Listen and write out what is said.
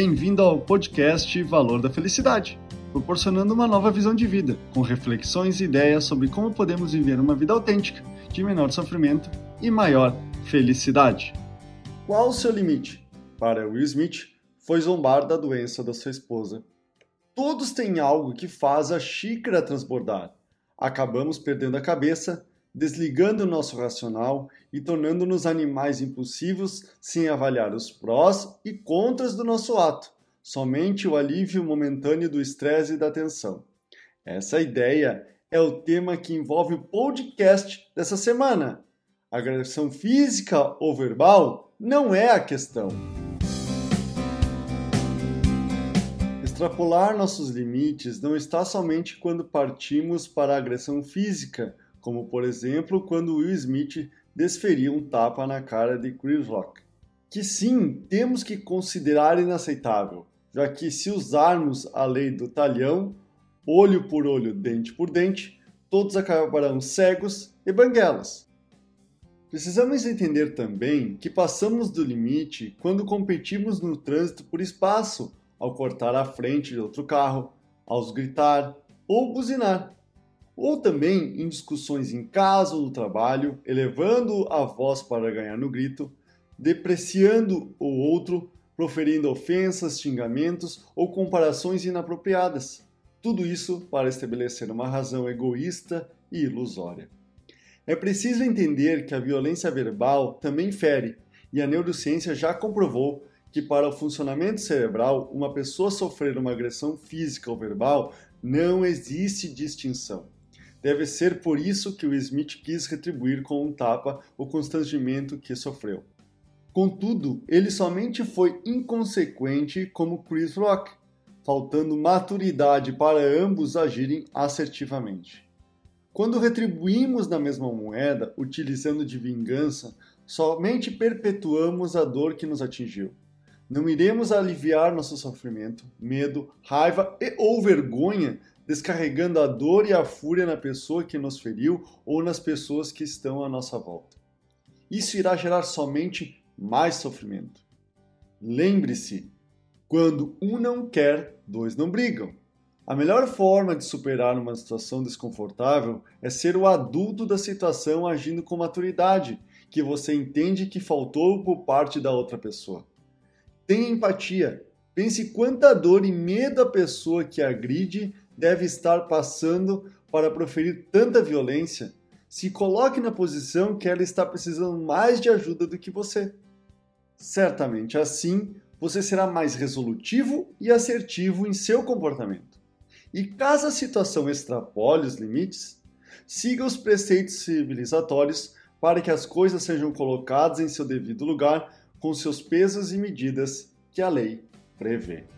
Bem-vindo ao podcast Valor da Felicidade, proporcionando uma nova visão de vida, com reflexões e ideias sobre como podemos viver uma vida autêntica, de menor sofrimento e maior felicidade. Qual o seu limite? Para Will Smith, foi zombar da doença da sua esposa. Todos têm algo que faz a xícara transbordar. Acabamos perdendo a cabeça desligando o nosso racional e tornando-nos animais impulsivos sem avaliar os prós e contras do nosso ato, somente o alívio momentâneo do estresse e da tensão. Essa ideia é o tema que envolve o podcast dessa semana. Agressão física ou verbal não é a questão. Extrapolar nossos limites não está somente quando partimos para a agressão física como por exemplo quando Will Smith desferiu um tapa na cara de Chris Rock. Que sim, temos que considerar inaceitável, já que se usarmos a lei do talhão, olho por olho, dente por dente, todos acabarão cegos e banguelas. Precisamos entender também que passamos do limite quando competimos no trânsito por espaço, ao cortar a frente de outro carro, ao gritar ou buzinar ou também em discussões em casa ou no trabalho, elevando a voz para ganhar no grito, depreciando o outro, proferindo ofensas, xingamentos ou comparações inapropriadas. Tudo isso para estabelecer uma razão egoísta e ilusória. É preciso entender que a violência verbal também fere, e a neurociência já comprovou que, para o funcionamento cerebral, uma pessoa sofrer uma agressão física ou verbal não existe distinção. Deve ser por isso que o Smith quis retribuir com um tapa o constrangimento que sofreu. Contudo, ele somente foi inconsequente como Chris Rock, faltando maturidade para ambos agirem assertivamente. Quando retribuímos na mesma moeda, utilizando de vingança, somente perpetuamos a dor que nos atingiu. Não iremos aliviar nosso sofrimento, medo, raiva e ou vergonha descarregando a dor e a fúria na pessoa que nos feriu ou nas pessoas que estão à nossa volta. Isso irá gerar somente mais sofrimento. Lembre-se, quando um não quer, dois não brigam. A melhor forma de superar uma situação desconfortável é ser o adulto da situação agindo com maturidade, que você entende que faltou por parte da outra pessoa. Tenha empatia. Pense quanta dor e medo a pessoa que agride deve estar passando para proferir tanta violência, se coloque na posição que ela está precisando mais de ajuda do que você. Certamente assim você será mais resolutivo e assertivo em seu comportamento. E caso a situação extrapole os limites, siga os preceitos civilizatórios para que as coisas sejam colocadas em seu devido lugar com seus pesos e medidas que a lei prevê.